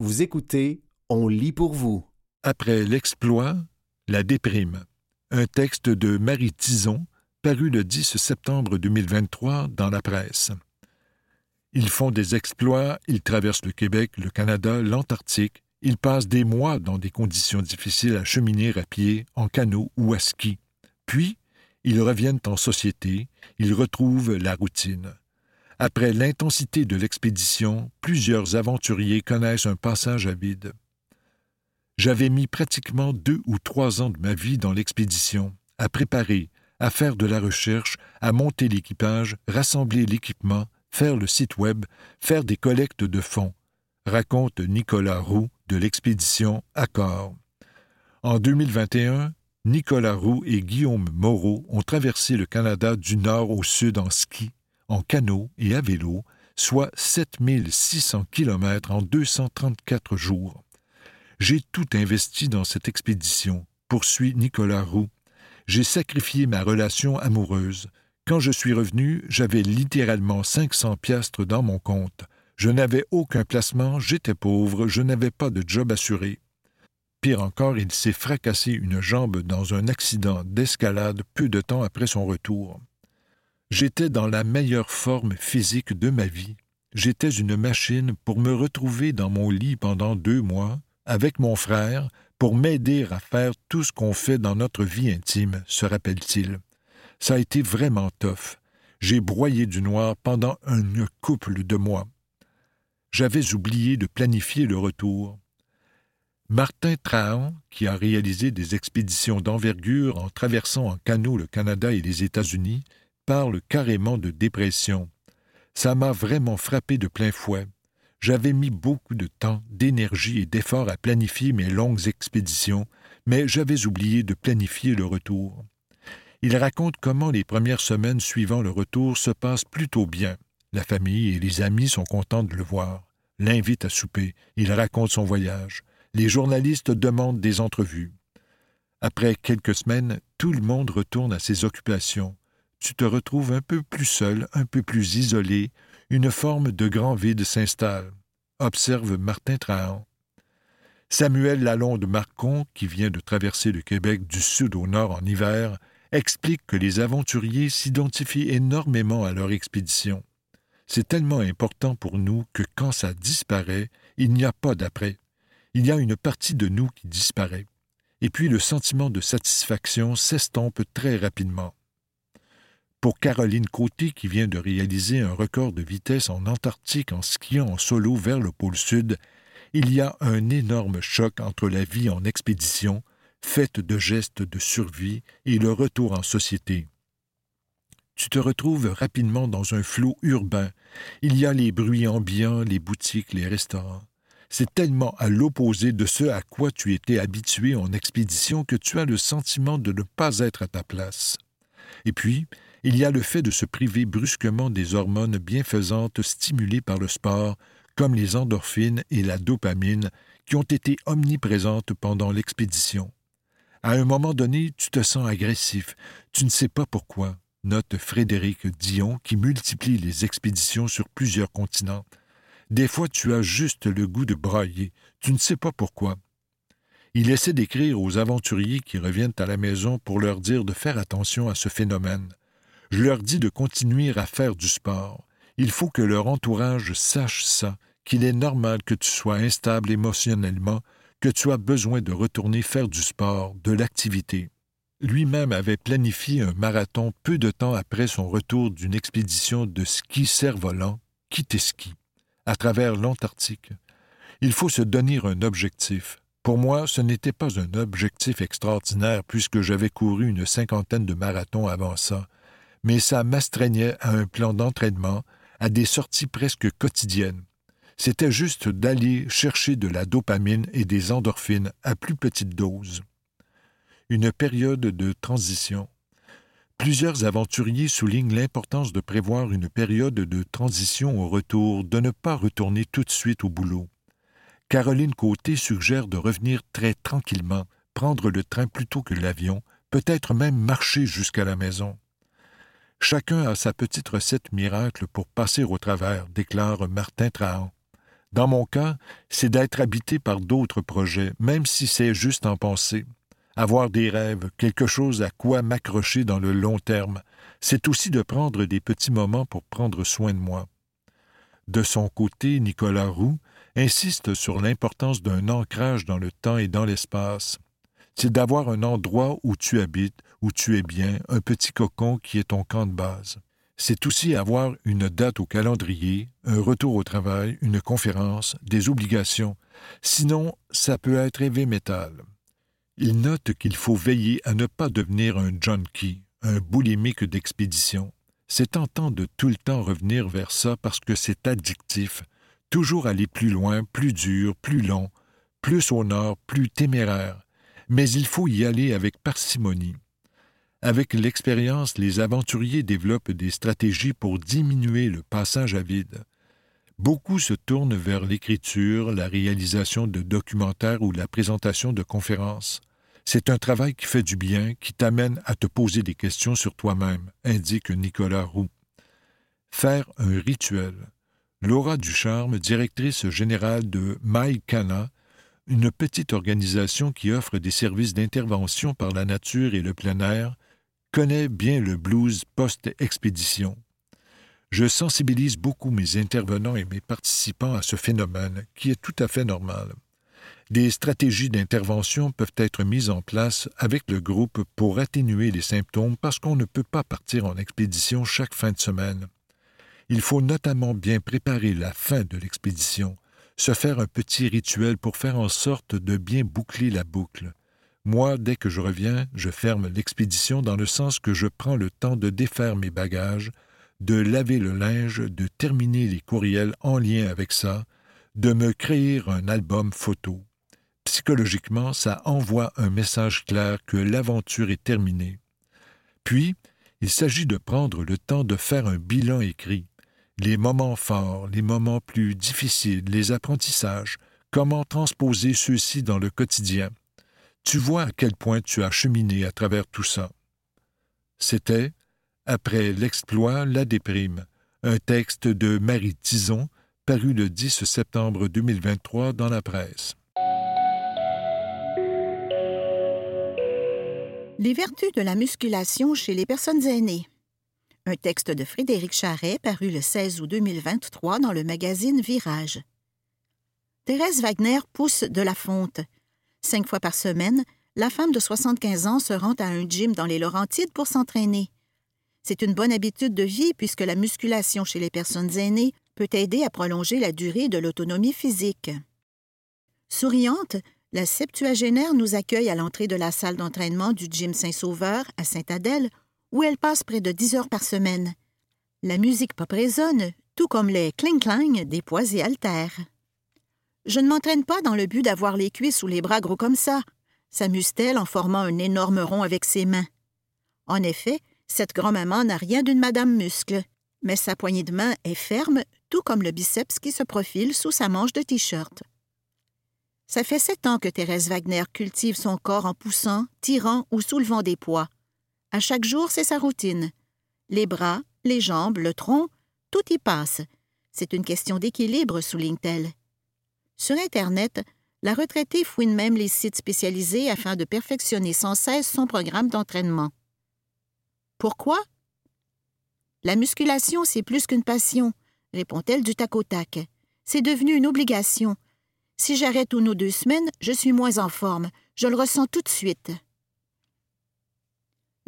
Vous écoutez On lit pour vous. Après l'exploit, la déprime. Un texte de Marie Tison, paru le 10 septembre 2023 dans la presse. Ils font des exploits, ils traversent le Québec, le Canada, l'Antarctique, ils passent des mois dans des conditions difficiles à cheminer à pied, en canot ou à ski. Puis, ils reviennent en société, ils retrouvent la routine. Après l'intensité de l'expédition, plusieurs aventuriers connaissent un passage à vide. J'avais mis pratiquement deux ou trois ans de ma vie dans l'expédition, à préparer, à faire de la recherche, à monter l'équipage, rassembler l'équipement, faire le site web, faire des collectes de fonds, raconte Nicolas Roux de l'expédition Accord. En 2021, Nicolas Roux et Guillaume Moreau ont traversé le Canada du nord au sud en ski, en canot et à vélo, soit 7600 kilomètres en 234 jours. J'ai tout investi dans cette expédition, poursuit Nicolas Roux. J'ai sacrifié ma relation amoureuse. Quand je suis revenu, j'avais littéralement 500 piastres dans mon compte. Je n'avais aucun placement, j'étais pauvre, je n'avais pas de job assuré. Pire encore, il s'est fracassé une jambe dans un accident d'escalade peu de temps après son retour. J'étais dans la meilleure forme physique de ma vie. J'étais une machine pour me retrouver dans mon lit pendant deux mois, avec mon frère, pour m'aider à faire tout ce qu'on fait dans notre vie intime, se rappelle-t-il. Ça a été vraiment tough. J'ai broyé du noir pendant un couple de mois. J'avais oublié de planifier le retour. Martin Trahan, qui a réalisé des expéditions d'envergure en traversant en canot le Canada et les États-Unis, parle carrément de dépression. Ça m'a vraiment frappé de plein fouet. J'avais mis beaucoup de temps, d'énergie et d'efforts à planifier mes longues expéditions, mais j'avais oublié de planifier le retour. Il raconte comment les premières semaines suivant le retour se passent plutôt bien. La famille et les amis sont contents de le voir, l'invitent à souper, il raconte son voyage. Les journalistes demandent des entrevues. Après quelques semaines, tout le monde retourne à ses occupations tu te retrouves un peu plus seul, un peu plus isolé, une forme de grand vide s'installe. Observe Martin Trahan. Samuel Lalonde Marcon, qui vient de traverser le Québec du sud au nord en hiver, explique que les aventuriers s'identifient énormément à leur expédition. C'est tellement important pour nous que quand ça disparaît, il n'y a pas d'après. Il y a une partie de nous qui disparaît. Et puis le sentiment de satisfaction s'estompe très rapidement. Pour Caroline Côté, qui vient de réaliser un record de vitesse en Antarctique en skiant en solo vers le pôle Sud, il y a un énorme choc entre la vie en expédition, faite de gestes de survie, et le retour en société. Tu te retrouves rapidement dans un flot urbain. Il y a les bruits ambiants, les boutiques, les restaurants. C'est tellement à l'opposé de ce à quoi tu étais habitué en expédition que tu as le sentiment de ne pas être à ta place. Et puis, il y a le fait de se priver brusquement des hormones bienfaisantes stimulées par le sport, comme les endorphines et la dopamine, qui ont été omniprésentes pendant l'expédition. À un moment donné, tu te sens agressif, tu ne sais pas pourquoi, note Frédéric Dion, qui multiplie les expéditions sur plusieurs continents. Des fois, tu as juste le goût de brailler, tu ne sais pas pourquoi. Il essaie d'écrire aux aventuriers qui reviennent à la maison pour leur dire de faire attention à ce phénomène. Je leur dis de continuer à faire du sport. Il faut que leur entourage sache ça, qu'il est normal que tu sois instable émotionnellement, que tu as besoin de retourner faire du sport, de l'activité. Lui-même avait planifié un marathon peu de temps après son retour d'une expédition de ski cerf-volant, ski, à travers l'Antarctique. Il faut se donner un objectif. Pour moi, ce n'était pas un objectif extraordinaire puisque j'avais couru une cinquantaine de marathons avant ça, mais ça m'astreignait à un plan d'entraînement, à des sorties presque quotidiennes. C'était juste d'aller chercher de la dopamine et des endorphines à plus petite dose. Une période de transition. Plusieurs aventuriers soulignent l'importance de prévoir une période de transition au retour, de ne pas retourner tout de suite au boulot. Caroline Côté suggère de revenir très tranquillement, prendre le train plutôt que l'avion, peut-être même marcher jusqu'à la maison. Chacun a sa petite recette miracle pour passer au travers, déclare Martin Trahan. Dans mon cas, c'est d'être habité par d'autres projets, même si c'est juste en pensée. Avoir des rêves, quelque chose à quoi m'accrocher dans le long terme, c'est aussi de prendre des petits moments pour prendre soin de moi. De son côté, Nicolas Roux insiste sur l'importance d'un ancrage dans le temps et dans l'espace. C'est d'avoir un endroit où tu habites, où tu es bien, un petit cocon qui est ton camp de base c'est aussi avoir une date au calendrier, un retour au travail, une conférence, des obligations. Sinon, ça peut être heavy metal. Il note qu'il faut veiller à ne pas devenir un junkie, un boulimique d'expédition. C'est tentant de tout le temps revenir vers ça parce que c'est addictif, toujours aller plus loin, plus dur, plus long, plus au nord, plus téméraire. Mais il faut y aller avec parcimonie. Avec l'expérience, les aventuriers développent des stratégies pour diminuer le passage à vide. Beaucoup se tournent vers l'écriture, la réalisation de documentaires ou la présentation de conférences. C'est un travail qui fait du bien, qui t'amène à te poser des questions sur toi-même, indique Nicolas Roux. Faire un rituel. Laura Ducharme, directrice générale de Maïkana, une petite organisation qui offre des services d'intervention par la nature et le plein air, connaît bien le blues post-expédition. Je sensibilise beaucoup mes intervenants et mes participants à ce phénomène, qui est tout à fait normal. Des stratégies d'intervention peuvent être mises en place avec le groupe pour atténuer les symptômes parce qu'on ne peut pas partir en expédition chaque fin de semaine. Il faut notamment bien préparer la fin de l'expédition, se faire un petit rituel pour faire en sorte de bien boucler la boucle. Moi, dès que je reviens, je ferme l'expédition dans le sens que je prends le temps de défaire mes bagages, de laver le linge, de terminer les courriels en lien avec ça, de me créer un album photo. Psychologiquement, ça envoie un message clair que l'aventure est terminée. Puis, il s'agit de prendre le temps de faire un bilan écrit, les moments forts, les moments plus difficiles, les apprentissages, comment transposer ceux-ci dans le quotidien, tu vois à quel point tu as cheminé à travers tout ça. C'était, après l'exploit, la déprime, un texte de Marie Tison, paru le 10 septembre 2023 dans la presse. Les vertus de la musculation chez les personnes aînées. Un texte de Frédéric Charret paru le 16 août 2023 dans le magazine Virage. Thérèse Wagner pousse de la fonte. Cinq fois par semaine, la femme de 75 ans se rend à un gym dans les Laurentides pour s'entraîner. C'est une bonne habitude de vie puisque la musculation chez les personnes aînées peut aider à prolonger la durée de l'autonomie physique. Souriante, la septuagénaire nous accueille à l'entrée de la salle d'entraînement du gym Saint-Sauveur à Sainte-Adèle, où elle passe près de 10 heures par semaine. La musique pop résonne, tout comme les cling-clang des poids et haltères. Je ne m'entraîne pas dans le but d'avoir les cuisses ou les bras gros comme ça, s'amuse-t-elle en formant un énorme rond avec ses mains. En effet, cette grand-maman n'a rien d'une madame muscle, mais sa poignée de main est ferme, tout comme le biceps qui se profile sous sa manche de t-shirt. Ça fait sept ans que Thérèse Wagner cultive son corps en poussant, tirant ou soulevant des poids. À chaque jour, c'est sa routine. Les bras, les jambes, le tronc, tout y passe. C'est une question d'équilibre, souligne-t-elle. Sur Internet, la retraitée fouine même les sites spécialisés afin de perfectionner sans cesse son programme d'entraînement. Pourquoi? La musculation, c'est plus qu'une passion, répond-elle du tac au tac. C'est devenu une obligation. Si j'arrête une ou deux semaines, je suis moins en forme. Je le ressens tout de suite.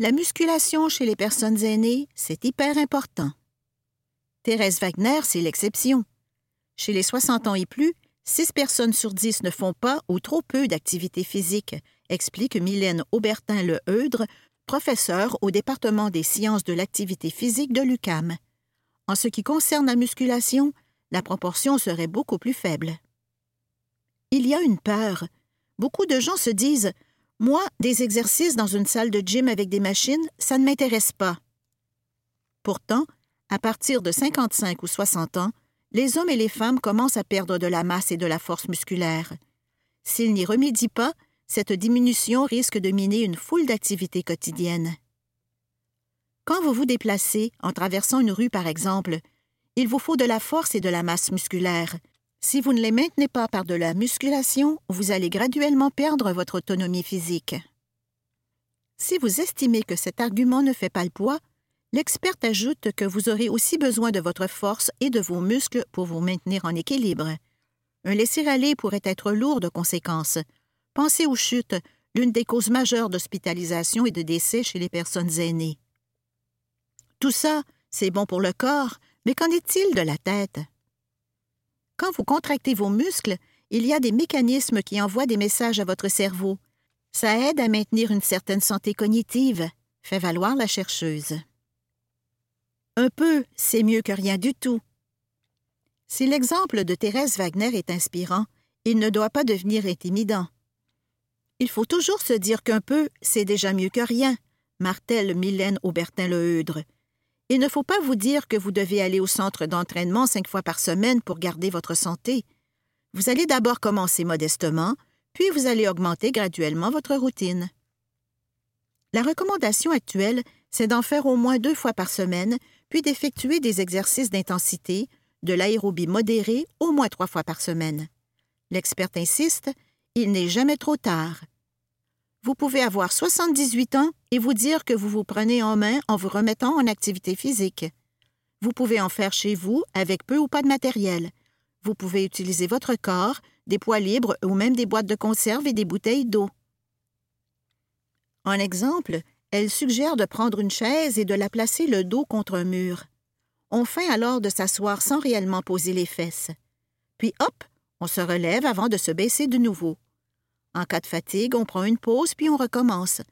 La musculation chez les personnes aînées, c'est hyper important. Thérèse Wagner, c'est l'exception. Chez les 60 ans et plus, Six personnes sur dix ne font pas ou trop peu d'activité physique, explique Mylène Aubertin-Le Heudre, professeure au département des sciences de l'activité physique de l'UCAM. En ce qui concerne la musculation, la proportion serait beaucoup plus faible. Il y a une peur. Beaucoup de gens se disent Moi, des exercices dans une salle de gym avec des machines, ça ne m'intéresse pas. Pourtant, à partir de 55 ou 60 ans, les hommes et les femmes commencent à perdre de la masse et de la force musculaire. S'ils n'y remédient pas, cette diminution risque de miner une foule d'activités quotidiennes. Quand vous vous déplacez, en traversant une rue par exemple, il vous faut de la force et de la masse musculaire. Si vous ne les maintenez pas par de la musculation, vous allez graduellement perdre votre autonomie physique. Si vous estimez que cet argument ne fait pas le poids, l'expert ajoute que vous aurez aussi besoin de votre force et de vos muscles pour vous maintenir en équilibre. Un laisser-aller pourrait être lourd de conséquences. Pensez aux chutes, l'une des causes majeures d'hospitalisation et de décès chez les personnes aînées. Tout ça, c'est bon pour le corps, mais qu'en est-il de la tête? Quand vous contractez vos muscles, il y a des mécanismes qui envoient des messages à votre cerveau. Ça aide à maintenir une certaine santé cognitive, fait valoir la chercheuse. Un peu, c'est mieux que rien du tout. Si l'exemple de Thérèse Wagner est inspirant, il ne doit pas devenir intimidant. Il faut toujours se dire qu'un peu, c'est déjà mieux que rien, martèle Mylène Aubertin-Leheudre. Il ne faut pas vous dire que vous devez aller au centre d'entraînement cinq fois par semaine pour garder votre santé. Vous allez d'abord commencer modestement, puis vous allez augmenter graduellement votre routine. La recommandation actuelle, c'est d'en faire au moins deux fois par semaine, puis d'effectuer des exercices d'intensité, de l'aérobie modérée au moins trois fois par semaine. L'expert insiste, il n'est jamais trop tard. Vous pouvez avoir 78 ans et vous dire que vous vous prenez en main en vous remettant en activité physique. Vous pouvez en faire chez vous avec peu ou pas de matériel. Vous pouvez utiliser votre corps, des poids libres ou même des boîtes de conserve et des bouteilles d'eau. En exemple, elle suggère de prendre une chaise et de la placer le dos contre un mur. On feint alors de s'asseoir sans réellement poser les fesses. Puis hop, on se relève avant de se baisser de nouveau. En cas de fatigue, on prend une pause puis on recommence.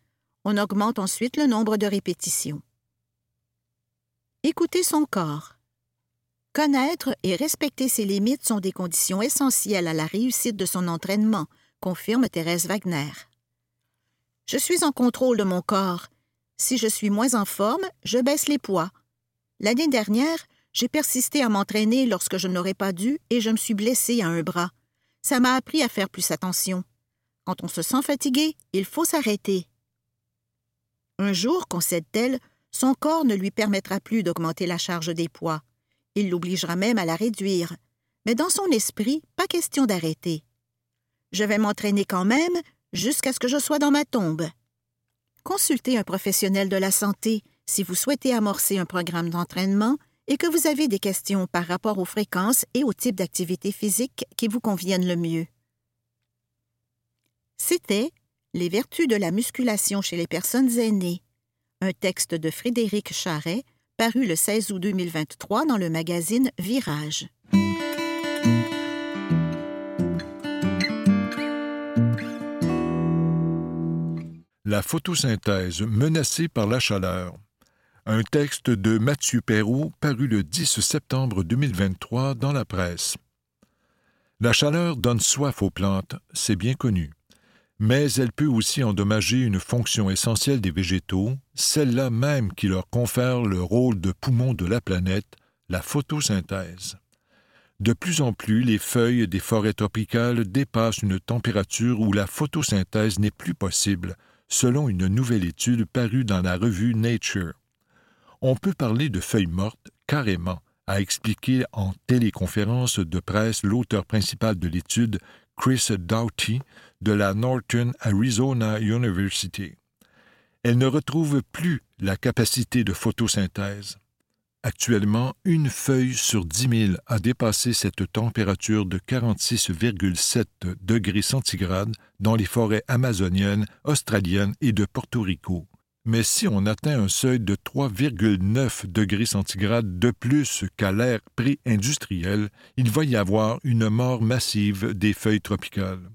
On augmente ensuite le nombre de répétitions. Écouter son corps. Connaître et respecter ses limites sont des conditions essentielles à la réussite de son entraînement, confirme Thérèse Wagner. Je suis en contrôle de mon corps. Si je suis moins en forme, je baisse les poids. L'année dernière, j'ai persisté à m'entraîner lorsque je n'aurais pas dû et je me suis blessée à un bras. Ça m'a appris à faire plus attention. Quand on se sent fatigué, il faut s'arrêter. Un jour, concède-t-elle, son corps ne lui permettra plus d'augmenter la charge des poids. Il l'obligera même à la réduire. Mais dans son esprit, pas question d'arrêter. Je vais m'entraîner quand même jusqu'à ce que je sois dans ma tombe. Consultez un professionnel de la santé si vous souhaitez amorcer un programme d'entraînement et que vous avez des questions par rapport aux fréquences et au type d'activité physique qui vous conviennent le mieux. C'était Les vertus de la musculation chez les personnes aînées, un texte de Frédéric Charret, paru le 16 août 2023 dans le magazine Virage. La photosynthèse menacée par la chaleur. Un texte de Mathieu Perrault paru le 10 septembre 2023 dans la presse. La chaleur donne soif aux plantes, c'est bien connu. Mais elle peut aussi endommager une fonction essentielle des végétaux, celle-là même qui leur confère le rôle de poumon de la planète, la photosynthèse. De plus en plus, les feuilles des forêts tropicales dépassent une température où la photosynthèse n'est plus possible, selon une nouvelle étude parue dans la revue Nature. On peut parler de feuilles mortes carrément, a expliqué en téléconférence de presse l'auteur principal de l'étude, Chris Doughty, de la Northern Arizona University. Elle ne retrouve plus la capacité de photosynthèse. Actuellement, une feuille sur dix mille a dépassé cette température de 46,7 degrés centigrades dans les forêts amazoniennes, australiennes et de Porto Rico mais si on atteint un seuil de 3,9 degrés centigrades de plus qu'à l'ère pré-industrielle, il va y avoir une mort massive des feuilles tropicales.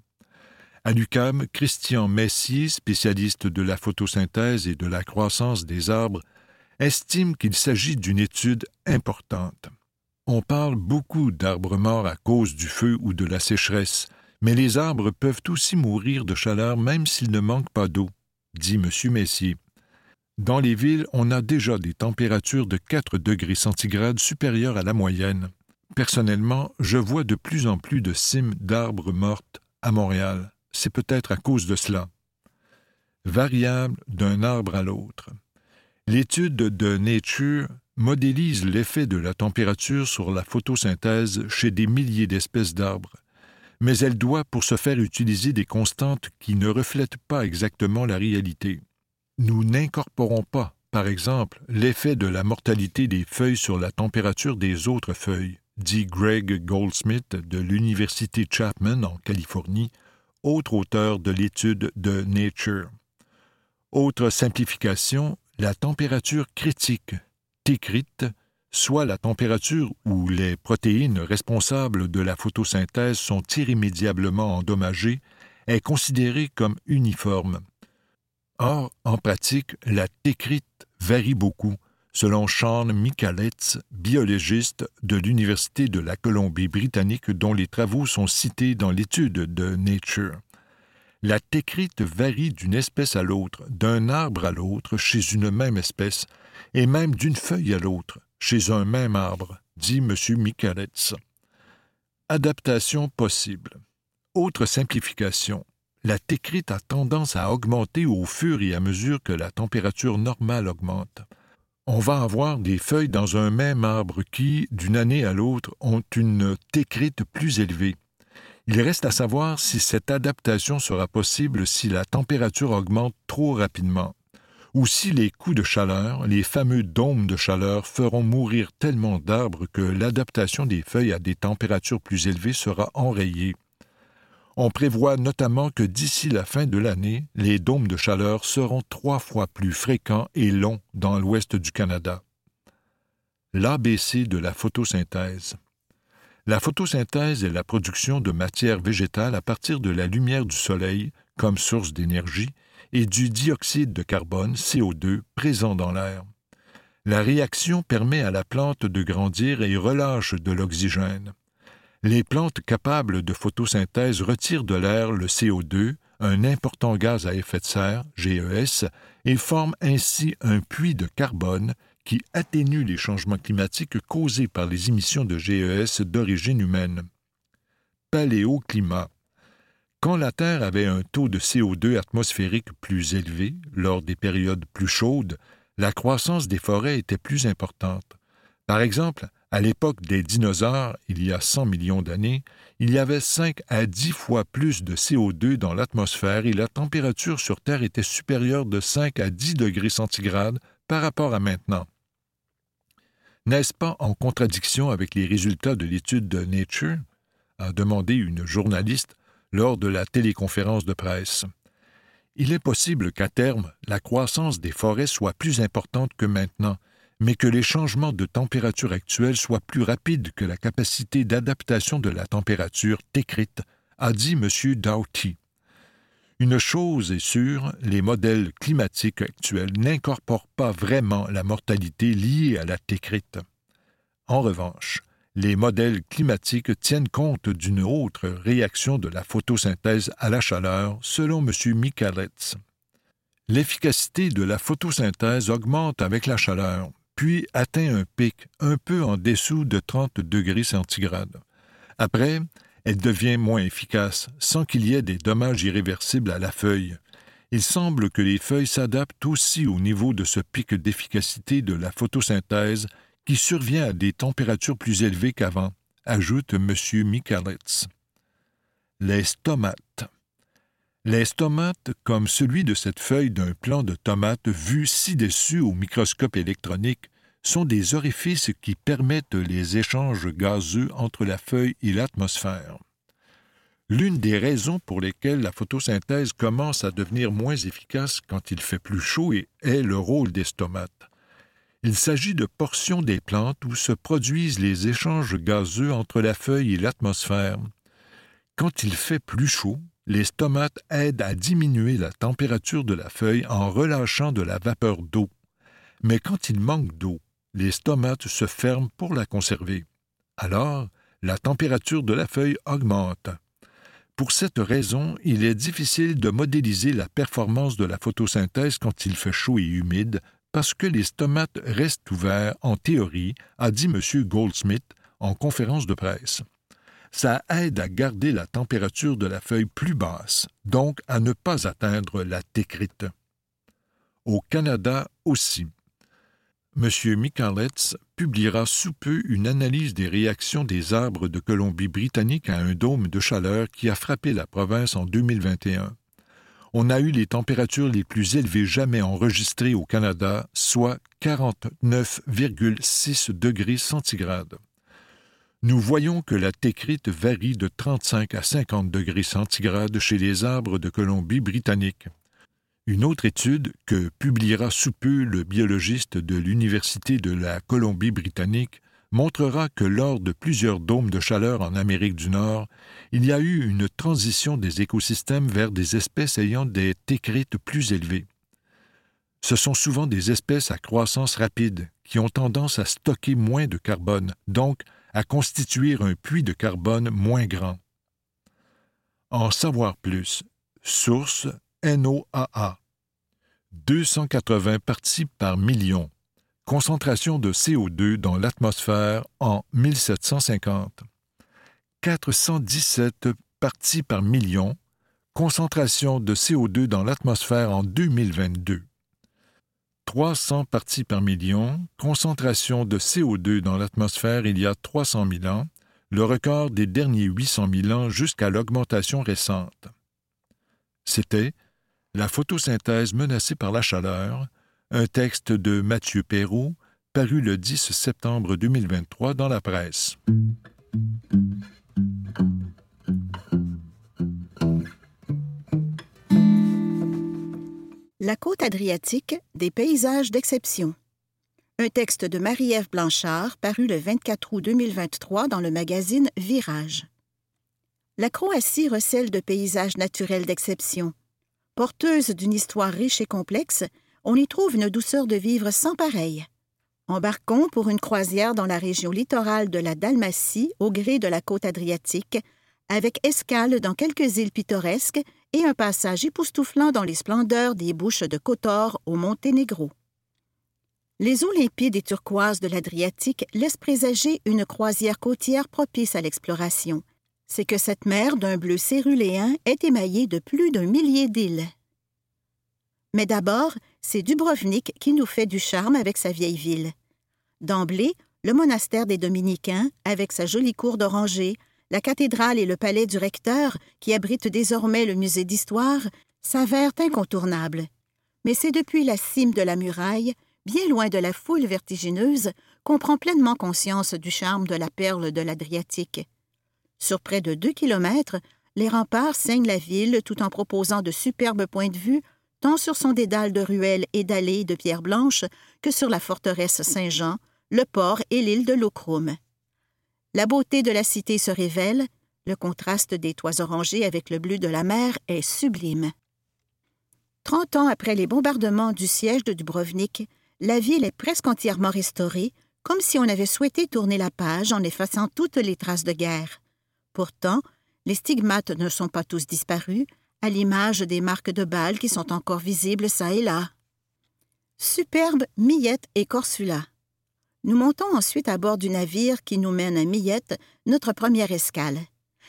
À l'UCAM, Christian Messier, spécialiste de la photosynthèse et de la croissance des arbres, estime qu'il s'agit d'une étude importante. On parle beaucoup d'arbres morts à cause du feu ou de la sécheresse, mais les arbres peuvent aussi mourir de chaleur même s'ils ne manquent pas d'eau, dit M. Messier. Dans les villes, on a déjà des températures de 4 degrés centigrades supérieures à la moyenne. Personnellement, je vois de plus en plus de cimes d'arbres mortes à Montréal. C'est peut-être à cause de cela. Variable d'un arbre à l'autre. L'étude de Nature modélise l'effet de la température sur la photosynthèse chez des milliers d'espèces d'arbres, mais elle doit pour ce faire utiliser des constantes qui ne reflètent pas exactement la réalité. Nous n'incorporons pas, par exemple, l'effet de la mortalité des feuilles sur la température des autres feuilles, dit Greg Goldsmith de l'Université Chapman en Californie, autre auteur de l'étude de Nature. Autre simplification, la température critique, técrite, soit la température où les protéines responsables de la photosynthèse sont irrémédiablement endommagées, est considérée comme uniforme. Or, en pratique, la técrite varie beaucoup, selon Sean Michalets, biologiste de l'Université de la Colombie-Britannique dont les travaux sont cités dans l'étude de Nature. La técrite varie d'une espèce à l'autre, d'un arbre à l'autre, chez une même espèce, et même d'une feuille à l'autre, chez un même arbre, dit M. Michalets. Adaptation possible. Autre simplification. La técrite a tendance à augmenter au fur et à mesure que la température normale augmente. On va avoir des feuilles dans un même arbre qui, d'une année à l'autre, ont une técrite plus élevée il reste à savoir si cette adaptation sera possible si la température augmente trop rapidement, ou si les coups de chaleur, les fameux dômes de chaleur, feront mourir tellement d'arbres que l'adaptation des feuilles à des températures plus élevées sera enrayée. On prévoit notamment que d'ici la fin de l'année, les dômes de chaleur seront trois fois plus fréquents et longs dans l'ouest du Canada. L'ABC de la photosynthèse. La photosynthèse est la production de matière végétale à partir de la lumière du soleil comme source d'énergie et du dioxyde de carbone, CO2, présent dans l'air. La réaction permet à la plante de grandir et relâche de l'oxygène. Les plantes capables de photosynthèse retirent de l'air le CO2, un important gaz à effet de serre, GES, et forment ainsi un puits de carbone qui atténue les changements climatiques causés par les émissions de GES d'origine humaine. Paléoclimat. Quand la Terre avait un taux de CO2 atmosphérique plus élevé, lors des périodes plus chaudes, la croissance des forêts était plus importante. Par exemple, à l'époque des dinosaures, il y a 100 millions d'années, il y avait 5 à 10 fois plus de CO2 dans l'atmosphère et la température sur Terre était supérieure de 5 à 10 degrés centigrades par rapport à maintenant. N'est-ce pas en contradiction avec les résultats de l'étude de Nature? a demandé une journaliste lors de la téléconférence de presse. Il est possible qu'à terme, la croissance des forêts soit plus importante que maintenant, mais que les changements de température actuels soient plus rapides que la capacité d'adaptation de la température décrite, a dit M. Doughty. Une chose est sûre, les modèles climatiques actuels n'incorporent pas vraiment la mortalité liée à la técrite. En revanche, les modèles climatiques tiennent compte d'une autre réaction de la photosynthèse à la chaleur, selon M. Michalets. L'efficacité de la photosynthèse augmente avec la chaleur, puis atteint un pic un peu en dessous de 30 degrés centigrades. Après, elle devient moins efficace, sans qu'il y ait des dommages irréversibles à la feuille. Il semble que les feuilles s'adaptent aussi au niveau de ce pic d'efficacité de la photosynthèse qui survient à des températures plus élevées qu'avant, ajoute M. Michalets. Les stomates. Les stomates, comme celui de cette feuille d'un plant de tomate vu ci-dessus au microscope électronique, sont des orifices qui permettent les échanges gazeux entre la feuille et l'atmosphère. L'une des raisons pour lesquelles la photosynthèse commence à devenir moins efficace quand il fait plus chaud est le rôle des stomates. Il s'agit de portions des plantes où se produisent les échanges gazeux entre la feuille et l'atmosphère. Quand il fait plus chaud, les stomates aident à diminuer la température de la feuille en relâchant de la vapeur d'eau. Mais quand il manque d'eau, les stomates se ferment pour la conserver. Alors, la température de la feuille augmente. Pour cette raison, il est difficile de modéliser la performance de la photosynthèse quand il fait chaud et humide, parce que les stomates restent ouverts en théorie, a dit M. Goldsmith en conférence de presse. Ça aide à garder la température de la feuille plus basse, donc à ne pas atteindre la técrite. Au Canada aussi. M. Michalets publiera sous peu une analyse des réactions des arbres de Colombie-Britannique à un dôme de chaleur qui a frappé la province en 2021. On a eu les températures les plus élevées jamais enregistrées au Canada, soit 49,6 degrés centigrades. Nous voyons que la técrite varie de 35 à 50 degrés centigrades chez les arbres de Colombie-Britannique, une autre étude que publiera sous peu le biologiste de l'Université de la Colombie-Britannique montrera que lors de plusieurs dômes de chaleur en Amérique du Nord, il y a eu une transition des écosystèmes vers des espèces ayant des técrites plus élevées. Ce sont souvent des espèces à croissance rapide qui ont tendance à stocker moins de carbone, donc à constituer un puits de carbone moins grand. En savoir plus, source NOAA. 280 parties par million. Concentration de CO2 dans l'atmosphère en 1750. 417 parties par million. Concentration de CO2 dans l'atmosphère en 2022. 300 parties par million, concentration de CO2 dans l'atmosphère il y a 300 000 ans, le record des derniers 800 000 ans jusqu'à l'augmentation récente. C'était la photosynthèse menacée par la chaleur, un texte de Mathieu Perrault, paru le 10 septembre 2023 dans la presse. La côte adriatique, des paysages d'exception. Un texte de Marie-Ève Blanchard, paru le 24 août 2023 dans le magazine Virage. La Croatie recèle de paysages naturels d'exception Porteuse d'une histoire riche et complexe, on y trouve une douceur de vivre sans pareille. Embarquons pour une croisière dans la région littorale de la Dalmatie au gré de la côte adriatique, avec escale dans quelques îles pittoresques et un passage époustouflant dans les splendeurs des bouches de Kotor au Monténégro. Les eaux limpides et turquoises de l'Adriatique laissent présager une croisière côtière propice à l'exploration c'est que cette mer d'un bleu céruléen est émaillée de plus d'un millier d'îles. Mais d'abord, c'est Dubrovnik qui nous fait du charme avec sa vieille ville. D'emblée, le monastère des Dominicains, avec sa jolie cour d'orangers, la cathédrale et le palais du recteur, qui abrite désormais le musée d'histoire, s'avèrent incontournables. Mais c'est depuis la cime de la muraille, bien loin de la foule vertigineuse, qu'on prend pleinement conscience du charme de la perle de l'Adriatique. Sur près de deux kilomètres, les remparts ceignent la ville tout en proposant de superbes points de vue, tant sur son dédale de ruelles et d'allées de pierre blanche que sur la forteresse Saint-Jean, le port et l'île de Locrum. La beauté de la cité se révèle, le contraste des toits orangés avec le bleu de la mer est sublime. Trente ans après les bombardements du siège de Dubrovnik, la ville est presque entièrement restaurée, comme si on avait souhaité tourner la page en effaçant toutes les traces de guerre. Pourtant, les stigmates ne sont pas tous disparus, à l'image des marques de balles qui sont encore visibles çà et là. Superbe Millette et Corsula. Nous montons ensuite à bord du navire qui nous mène à Millette, notre première escale.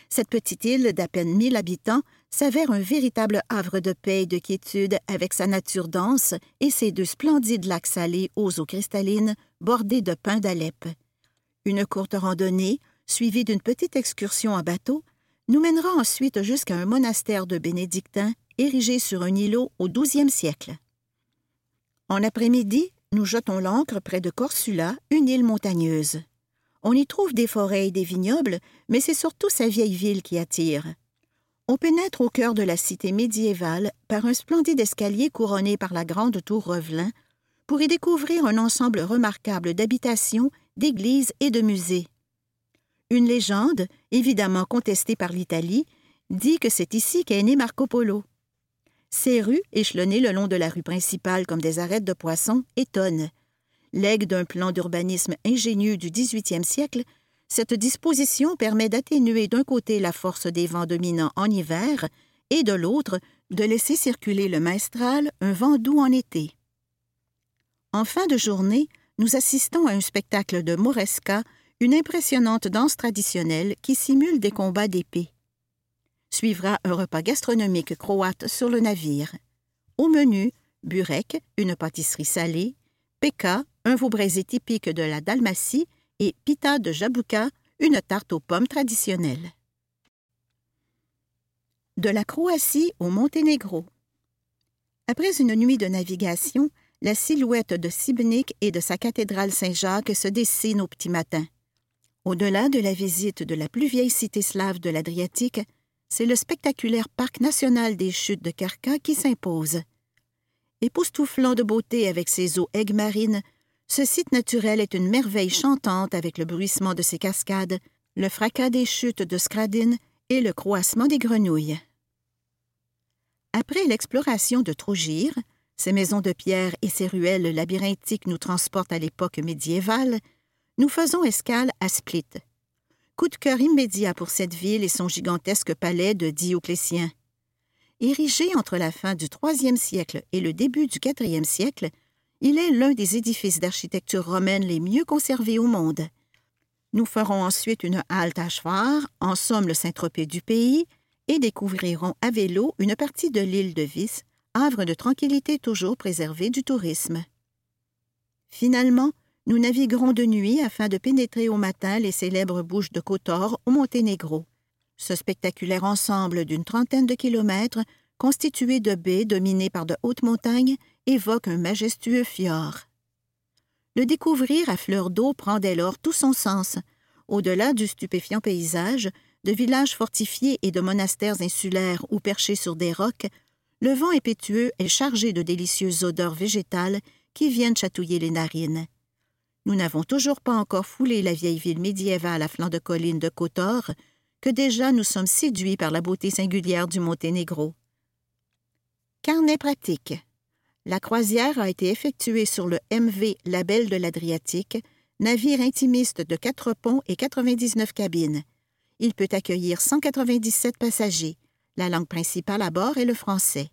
Cette petite île d'à peine mille habitants s'avère un véritable havre de paix et de quiétude avec sa nature dense et ses deux splendides lacs salés aux eaux cristallines bordés de pins d'Alep. Une courte randonnée, suivi d'une petite excursion à bateau, nous mènera ensuite jusqu'à un monastère de bénédictins érigé sur un îlot au XIIe siècle. En après-midi, nous jetons l'ancre près de Corsula, une île montagneuse. On y trouve des forêts et des vignobles, mais c'est surtout sa vieille ville qui attire. On pénètre au cœur de la cité médiévale par un splendide escalier couronné par la grande tour Revelin pour y découvrir un ensemble remarquable d'habitations, d'églises et de musées. Une légende, évidemment contestée par l'Italie, dit que c'est ici qu'est né Marco Polo. Ces rues, échelonnées le long de la rue principale comme des arêtes de poissons, étonnent. Legs d'un plan d'urbanisme ingénieux du XVIIIe siècle, cette disposition permet d'atténuer d'un côté la force des vents dominants en hiver et de l'autre de laisser circuler le maestral, un vent doux en été. En fin de journée, nous assistons à un spectacle de Moresca une impressionnante danse traditionnelle qui simule des combats d'épée. Suivra un repas gastronomique croate sur le navire. Au menu, burek, une pâtisserie salée, Pekka, un veau braisé typique de la Dalmatie, et pita de jabuka, une tarte aux pommes traditionnelle. De la Croatie au Monténégro. Après une nuit de navigation, la silhouette de Sibnik et de sa cathédrale Saint-Jacques se dessine au petit matin. Au-delà de la visite de la plus vieille cité slave de l'Adriatique, c'est le spectaculaire parc national des chutes de Karka qui s'impose. Époustouflant de beauté avec ses eaux aigues marines, ce site naturel est une merveille chantante avec le bruissement de ses cascades, le fracas des chutes de Skradin et le croassement des grenouilles. Après l'exploration de Trogir, ces maisons de pierre et ces ruelles labyrinthiques nous transportent à l'époque médiévale, nous faisons escale à Split. Coup de cœur immédiat pour cette ville et son gigantesque palais de Dioclétien. Érigé entre la fin du IIIe siècle et le début du IVe siècle, il est l'un des édifices d'architecture romaine les mieux conservés au monde. Nous ferons ensuite une halte à Schwar, en somme le Saint-Tropez du pays, et découvrirons à vélo une partie de l'île de Vis, havre de tranquillité toujours préservé du tourisme. Finalement, nous naviguerons de nuit afin de pénétrer au matin les célèbres bouches de Kotor au Monténégro. Ce spectaculaire ensemble d'une trentaine de kilomètres, constitué de baies dominées par de hautes montagnes, évoque un majestueux fjord. Le découvrir à fleur d'eau prend dès lors tout son sens. Au-delà du stupéfiant paysage, de villages fortifiés et de monastères insulaires ou perchés sur des rocs, le vent impétueux est chargé de délicieuses odeurs végétales qui viennent chatouiller les narines. Nous n'avons toujours pas encore foulé la vieille ville médiévale à flanc de colline de Kotor, que déjà nous sommes séduits par la beauté singulière du Monténégro. Carnet pratique. La croisière a été effectuée sur le MV Label de l'Adriatique, navire intimiste de quatre ponts et 99 cabines. Il peut accueillir 197 passagers. La langue principale à bord est le français.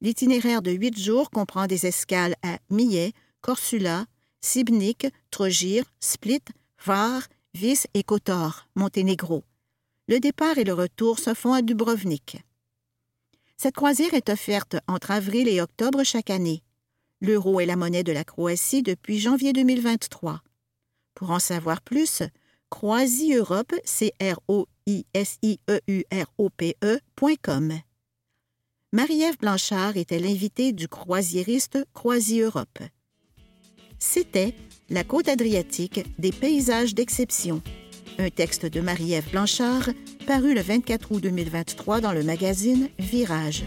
L'itinéraire de huit jours comprend des escales à Millet, Corsula, Sibnik, Trogir, Split, Var, Vis et Kotor, Monténégro. Le départ et le retour se font à Dubrovnik. Cette croisière est offerte entre avril et octobre chaque année. L'euro est la monnaie de la Croatie depuis janvier 2023. Pour en savoir plus, Croisi Europe, c r o i s e r o p e.com. Marie-Ève Blanchard était l'invitée du croisiériste Croisi Europe. C'était La côte adriatique, des paysages d'exception. Un texte de Marie-Ève Blanchard paru le 24 août 2023 dans le magazine Virage.